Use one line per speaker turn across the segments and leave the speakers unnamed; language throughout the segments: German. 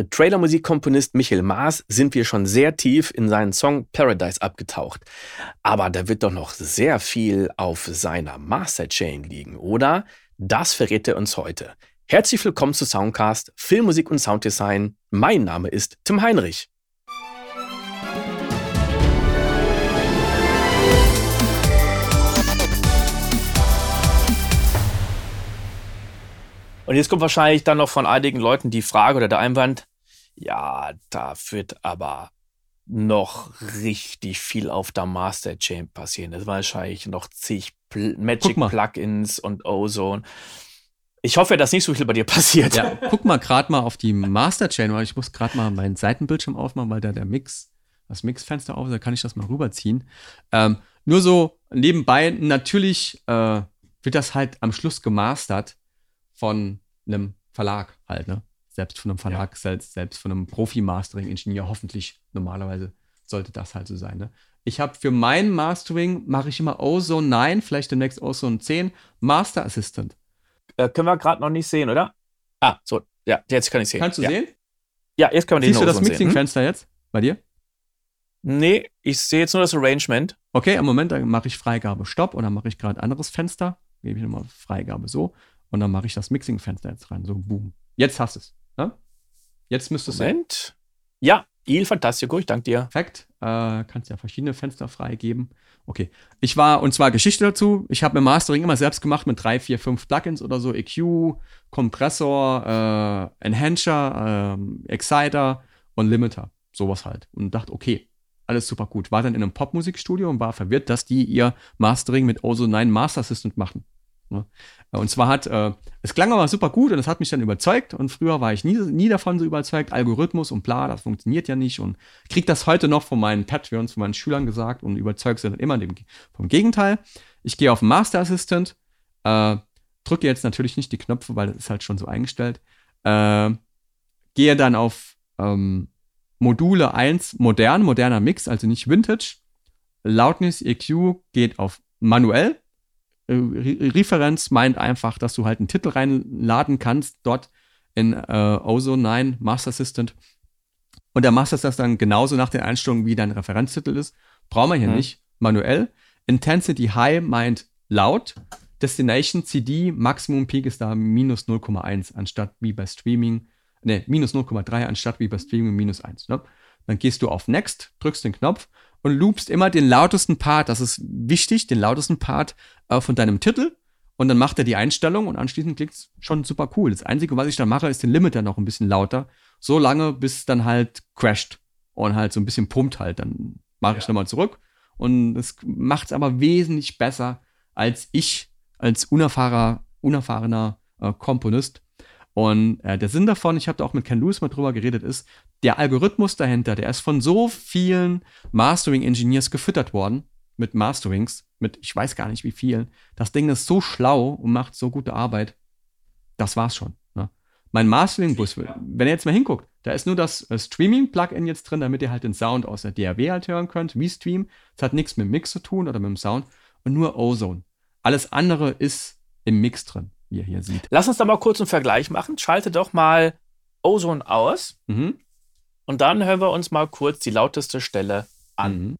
Mit Trailermusikkomponist Michael Maas sind wir schon sehr tief in seinen Song Paradise abgetaucht. Aber da wird doch noch sehr viel auf seiner Masterchain liegen, oder? Das verrät er uns heute. Herzlich willkommen zu Soundcast, Filmmusik und Sounddesign. Mein Name ist Tim Heinrich. Und jetzt kommt wahrscheinlich dann noch von einigen Leuten die Frage oder der Einwand, ja, da wird aber noch richtig viel auf der Master Chain passieren. Das war wahrscheinlich noch zig Pl Magic Plugins und Ozone. Ich hoffe, dass nicht so viel bei dir passiert.
Ja, guck mal gerade mal auf die Master Chain, weil ich muss gerade mal meinen Seitenbildschirm aufmachen, weil da der Mix, das Mixfenster auf ist, da kann ich das mal rüberziehen. Ähm, nur so nebenbei, natürlich äh, wird das halt am Schluss gemastert von einem Verlag halt, ne? Selbst von einem Verlag, ja. selbst, selbst von einem Profi-Mastering-Ingenieur, hoffentlich normalerweise sollte das halt so sein, ne? Ich habe für mein Mastering mache ich immer Ozone 9, vielleicht demnächst Ozone 10, Master Assistant.
Äh, können wir gerade noch nicht sehen, oder? Ah, so, ja, jetzt kann ich sehen.
Kannst du
ja.
sehen?
Ja, jetzt können wir den
Siehst du das Mixing-Fenster hm? jetzt bei dir?
Nee, ich sehe jetzt nur das Arrangement.
Okay, im Moment, mache ich Freigabe Stopp und dann mache ich gerade ein anderes Fenster. Gebe ich nochmal Freigabe so. Und dann mache ich das Mixing-Fenster jetzt rein. So, boom. Jetzt hast du es. Jetzt müsste es.
Moment. Ja, Il Fantastico, ich danke dir.
Perfekt. Äh, kannst ja verschiedene Fenster freigeben. Okay. Ich war, und zwar Geschichte dazu. Ich habe mir Mastering immer selbst gemacht mit drei, vier, fünf Plugins oder so. EQ, Kompressor, äh, Enhancer, äh, Exciter und Limiter. Sowas halt. Und dachte, okay, alles super gut. War dann in einem Popmusikstudio und war verwirrt, dass die ihr Mastering mit Ozone 9 Master Assistant machen. Ne? Und zwar hat, äh, es klang aber super gut und es hat mich dann überzeugt. Und früher war ich nie, nie davon so überzeugt, Algorithmus und bla, das funktioniert ja nicht. Und krieg das heute noch von meinen Patreons, von meinen Schülern gesagt und überzeugt sie dann immer dem, vom Gegenteil. Ich gehe auf Master Assistant, äh, drücke jetzt natürlich nicht die Knöpfe, weil das ist halt schon so eingestellt. Äh, gehe dann auf ähm, Module 1 modern, moderner Mix, also nicht Vintage. Loudness EQ geht auf manuell, äh, Re Referenz meint einfach, dass du halt einen Titel reinladen kannst, dort in äh, Ozone 9 Master Assistant. Und der Master das dann genauso nach den Einstellungen, wie dein Referenztitel ist. Brauchen wir hier mhm. nicht. Manuell. Intensity High meint laut. Destination CD, Maximum Peak ist da minus 0,1 anstatt wie bei Streaming, ne, minus 0,3 anstatt wie bei Streaming minus 1. Ne? Dann gehst du auf Next, drückst den Knopf und loopst immer den lautesten Part, das ist wichtig, den lautesten Part äh, von deinem Titel. Und dann macht er die Einstellung und anschließend klickt's schon super cool. Das Einzige, was ich dann mache, ist den Limiter noch ein bisschen lauter. So lange, bis es dann halt crasht und halt so ein bisschen pumpt halt. Dann mache ja. ich nochmal zurück. Und das macht's aber wesentlich besser als ich, als unerfahrener, unerfahrener äh, Komponist. Und äh, der Sinn davon, ich habe da auch mit Ken Lewis mal drüber geredet, ist, der Algorithmus dahinter, der ist von so vielen Mastering-Engineers gefüttert worden, mit Masterings, mit ich weiß gar nicht wie vielen. Das Ding ist so schlau und macht so gute Arbeit. Das war's schon. Ne? Mein Mastering-Bus, wenn ihr jetzt mal hinguckt, da ist nur das äh, Streaming-Plugin jetzt drin, damit ihr halt den Sound aus der DAW halt hören könnt, wie Stream. Das hat nichts mit dem Mix zu tun oder mit dem Sound. Und nur Ozone. Alles andere ist im Mix drin wie ihr hier seht.
Lass uns da mal kurz einen Vergleich machen. Schalte doch mal Ozone aus. Mhm. Und dann hören wir uns mal kurz die lauteste Stelle an. Mhm.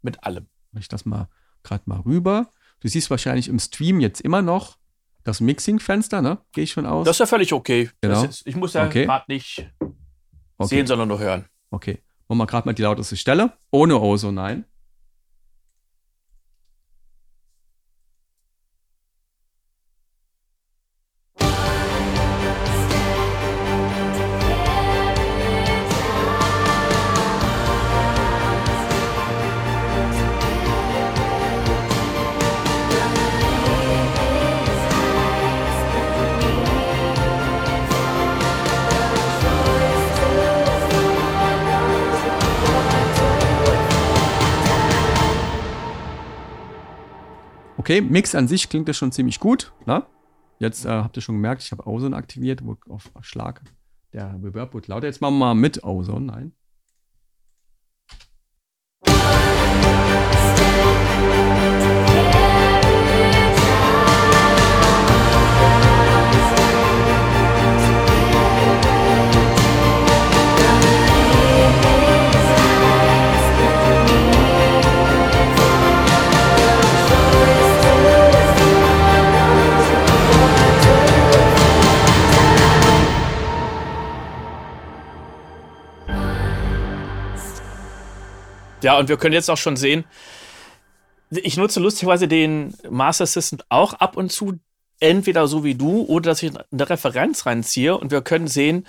Mit allem.
Mach ich das mal gerade mal rüber. Du siehst wahrscheinlich im Stream jetzt immer noch das Mixing-Fenster, ne? Gehe ich schon aus.
Das ist ja völlig okay. Genau. Ist, ich muss ja okay. gerade nicht okay. sehen, sondern nur hören.
Okay. Machen wir gerade mal die lauteste Stelle. Ohne Ozone, nein. Okay, Mix an sich klingt das schon ziemlich gut. Ne? Jetzt äh, habt ihr schon gemerkt, ich habe Ozone aktiviert, wo auf Schlag der Reverb wird lauter. Jetzt machen wir mal mit Ozone. Nein.
Ja, und wir können jetzt auch schon sehen, ich nutze lustigerweise den Master Assistant auch ab und zu, entweder so wie du oder dass ich eine Referenz reinziehe und wir können sehen,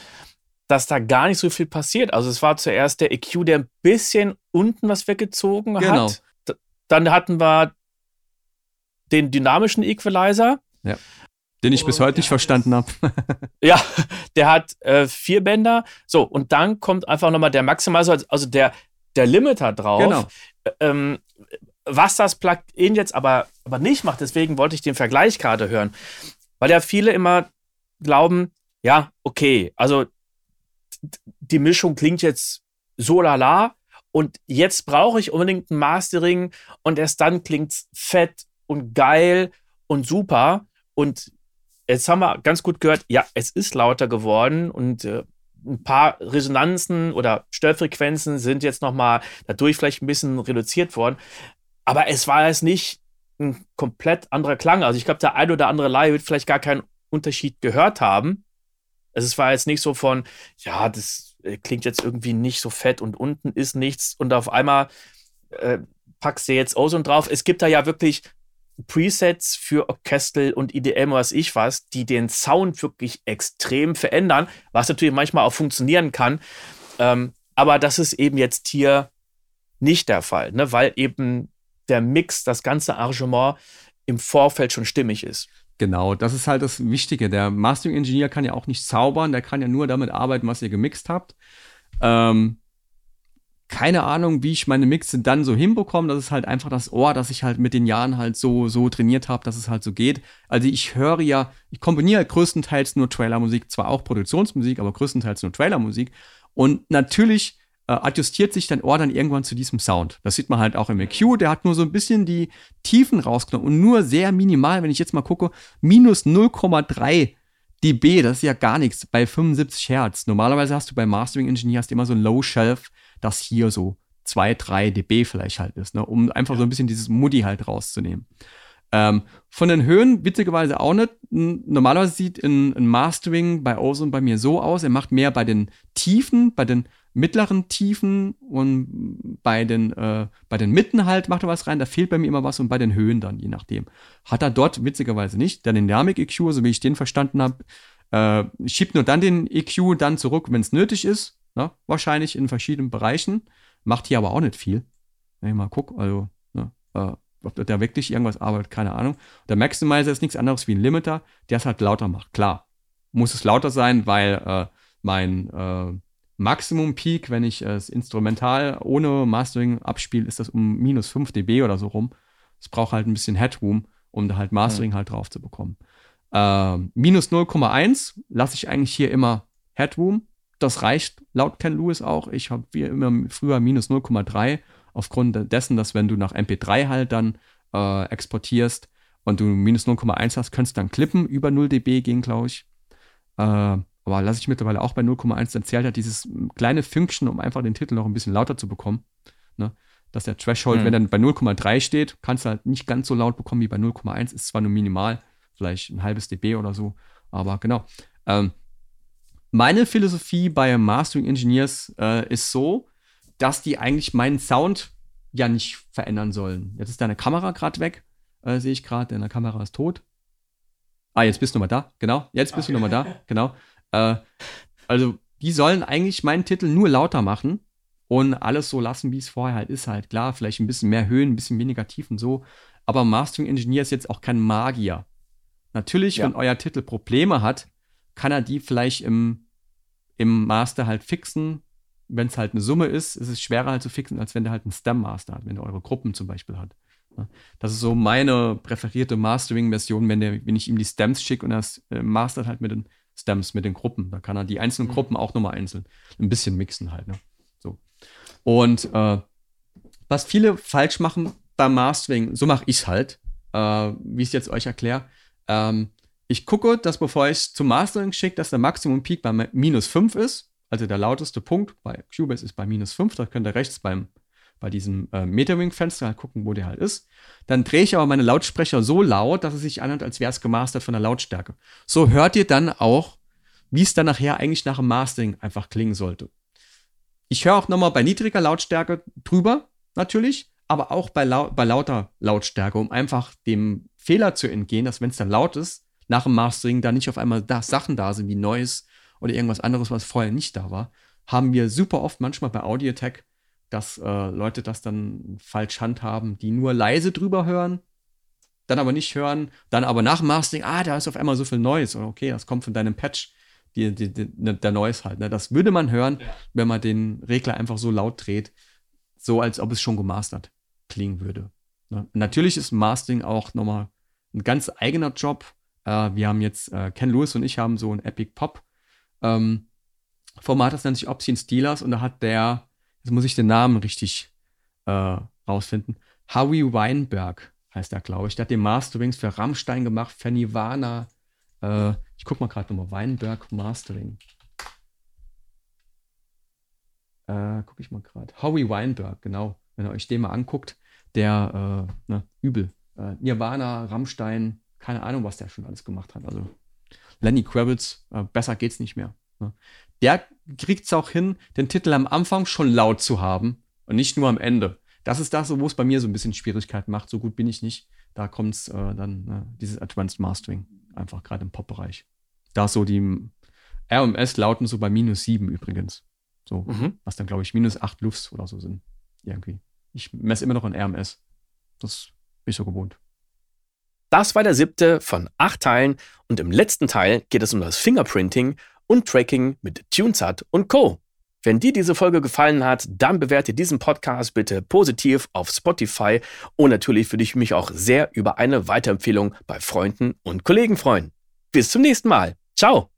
dass da gar nicht so viel passiert. Also es war zuerst der EQ, der ein bisschen unten was weggezogen genau. hat. Dann hatten wir den dynamischen Equalizer.
Ja. Den ich bis heute nicht verstanden habe.
ja, der hat äh, vier Bänder. So, und dann kommt einfach nochmal der Maximizer, also der, der Limiter drauf. Genau. Ähm, was das Plugin jetzt aber, aber nicht macht, deswegen wollte ich den Vergleich gerade hören. Weil ja viele immer glauben, ja, okay, also die Mischung klingt jetzt so lala und jetzt brauche ich unbedingt ein Mastering und erst dann klingt es fett und geil und super. Und jetzt haben wir ganz gut gehört, ja, es ist lauter geworden und äh, ein paar Resonanzen oder Störfrequenzen sind jetzt nochmal dadurch vielleicht ein bisschen reduziert worden. Aber es war jetzt nicht ein komplett anderer Klang. Also ich glaube, der ein oder andere Laie wird vielleicht gar keinen Unterschied gehört haben. Also es war jetzt nicht so von, ja, das äh, klingt jetzt irgendwie nicht so fett und unten ist nichts und auf einmal äh, packst du jetzt Ozone drauf. Es gibt da ja wirklich Presets für Orchestral und IDM, was ich was, die den Sound wirklich extrem verändern, was natürlich manchmal auch funktionieren kann. Ähm, aber das ist eben jetzt hier nicht der Fall, ne? weil eben der Mix, das ganze Arrangement im Vorfeld schon stimmig ist.
Genau, das ist halt das Wichtige. Der Mastering Engineer kann ja auch nicht zaubern, der kann ja nur damit arbeiten, was ihr gemixt habt. Ähm, keine Ahnung, wie ich meine Mixe dann so hinbekomme. Das ist halt einfach das Ohr, das ich halt mit den Jahren halt so, so trainiert habe, dass es halt so geht. Also ich höre ja, ich kombiniere größtenteils nur Trailermusik, zwar auch Produktionsmusik, aber größtenteils nur Trailermusik. Und natürlich äh, adjustiert sich dein Ohr dann irgendwann zu diesem Sound. Das sieht man halt auch im EQ, der hat nur so ein bisschen die Tiefen rausgenommen und nur sehr minimal, wenn ich jetzt mal gucke, minus 0,3 dB, das ist ja gar nichts bei 75 Hertz. Normalerweise hast du bei Mastering Engineer hast immer so ein Low Shelf, das hier so 2, 3 dB vielleicht halt ist, ne? um einfach ja. so ein bisschen dieses Muddy halt rauszunehmen. Ähm, von den Höhen, witzigerweise auch nicht. Normalerweise sieht ein, ein Mastering bei Ozone bei mir so aus. Er macht mehr bei den Tiefen, bei den mittleren Tiefen und bei den, äh, bei den Mitten halt macht er was rein, da fehlt bei mir immer was und bei den Höhen dann, je nachdem. Hat er dort witzigerweise nicht. Der Dynamic-EQ, so wie ich den verstanden habe, äh, schiebt nur dann den EQ dann zurück, wenn es nötig ist. Ne? Wahrscheinlich in verschiedenen Bereichen. Macht hier aber auch nicht viel. Wenn ich mal gucke, also, ne? äh, ob der wirklich irgendwas arbeitet, keine Ahnung. Der Maximizer ist nichts anderes wie ein Limiter, der es halt lauter macht. Klar, muss es lauter sein, weil äh, mein äh, Maximum Peak, wenn ich es instrumental ohne Mastering abspiele, ist das um minus 5 dB oder so rum. Es braucht halt ein bisschen Headroom, um da halt Mastering mhm. halt drauf zu bekommen. Äh, minus 0,1 lasse ich eigentlich hier immer Headroom. Das reicht laut Ken Lewis auch. Ich habe wie immer früher minus 0,3 aufgrund dessen, dass wenn du nach MP3 halt dann äh, exportierst und du minus 0,1 hast, könntest du dann klippen. Über 0 dB gehen, glaube ich. Äh, aber lasse ich mittlerweile auch bei 0,1, dann zählt halt dieses kleine Fünkchen, um einfach den Titel noch ein bisschen lauter zu bekommen. Ne? Dass der Threshold, mhm. wenn dann bei 0,3 steht, kannst du halt nicht ganz so laut bekommen wie bei 0,1, ist zwar nur minimal, vielleicht ein halbes dB oder so, aber genau. Ähm, meine Philosophie bei Mastering Engineers äh, ist so, dass die eigentlich meinen Sound ja nicht verändern sollen. Jetzt ist deine Kamera gerade weg, äh, sehe ich gerade, deine Kamera ist tot. Ah, jetzt bist du mal da, genau. Jetzt bist okay. du nochmal da, genau. Äh, also, die sollen eigentlich meinen Titel nur lauter machen und alles so lassen, wie es vorher halt ist. Halt klar, vielleicht ein bisschen mehr Höhen, ein bisschen weniger Tiefen so. Aber Mastering Engineer ist jetzt auch kein Magier. Natürlich, ja. wenn euer Titel Probleme hat, kann er die vielleicht im, im Master halt fixen. Wenn es halt eine Summe ist, ist es schwerer halt zu fixen, als wenn der halt einen Stem-Master hat, wenn er eure Gruppen zum Beispiel hat. Das ist so meine präferierte Mastering-Version, wenn, wenn ich ihm die Stems schicke und er äh, mastert halt mit den Stems mit den Gruppen. Da kann er die einzelnen mhm. Gruppen auch nochmal einzeln ein bisschen mixen halt. Ne? So. Und äh, was viele falsch machen beim Mastering, so mache ich es halt, äh, wie ich es jetzt euch erkläre. Ähm, ich gucke, dass bevor ich es zum Mastering schicke, dass der Maximum Peak bei minus 5 ist. Also der lauteste Punkt bei Cubase ist bei minus 5. Da könnt ihr rechts beim, bei diesem äh, Metawing-Fenster halt gucken, wo der halt ist. Dann drehe ich aber meine Lautsprecher so laut, dass es sich anhört, als wäre es gemastert von der Lautstärke. So hört ihr dann auch, wie es dann nachher eigentlich nach dem Mastering einfach klingen sollte. Ich höre auch nochmal bei niedriger Lautstärke drüber, natürlich, aber auch bei, lau bei lauter Lautstärke, um einfach dem Fehler zu entgehen, dass wenn es dann laut ist, nach dem Mastering da nicht auf einmal da Sachen da sind wie Noise oder irgendwas anderes, was vorher nicht da war, haben wir super oft manchmal bei Audiotech, dass äh, Leute das dann falsch handhaben, die nur leise drüber hören, dann aber nicht hören, dann aber nach dem Mastering, ah, da ist auf einmal so viel Noise. Oder okay, das kommt von deinem Patch, die, die, die, ne, der Noise halt. Ne? Das würde man hören, ja. wenn man den Regler einfach so laut dreht, so als ob es schon gemastert klingen würde. Ne? Natürlich ist Mastering auch nochmal ein ganz eigener Job. Äh, wir haben jetzt, äh, Ken Lewis und ich haben so ein Epic Pop ähm, Format, das nennt sich Obscene Steelers und da hat der, jetzt muss ich den Namen richtig äh, rausfinden, Howie Weinberg heißt er, glaube ich. Der hat den Masterings für Rammstein gemacht, für Nirvana. Äh, ich guck mal gerade nochmal, Weinberg Mastering. Äh, guck ich mal gerade. Howie Weinberg, genau. Wenn ihr euch den mal anguckt, der, äh, ne, übel. Äh, Nirvana, Rammstein, keine Ahnung, was der schon alles gemacht hat. Also Lenny Kravitz, äh, besser geht's nicht mehr. Ne? Der kriegt es auch hin, den Titel am Anfang schon laut zu haben und nicht nur am Ende. Das ist das, wo es bei mir so ein bisschen Schwierigkeiten macht. So gut bin ich nicht. Da kommt es äh, dann, äh, dieses Advanced Mastering, einfach gerade im Pop-Bereich. Da so die RMS lauten so bei minus 7 übrigens. So, mhm. was dann, glaube ich, minus 8 Lufts oder so sind. Irgendwie. Ich messe immer noch in RMS. Das bin ich so gewohnt.
Das war der siebte von acht Teilen und im letzten Teil geht es um das Fingerprinting und Tracking mit TuneSat und Co. Wenn dir diese Folge gefallen hat, dann bewerte diesen Podcast bitte positiv auf Spotify und natürlich würde ich mich auch sehr über eine Weiterempfehlung bei Freunden und Kollegen freuen. Bis zum nächsten Mal. Ciao.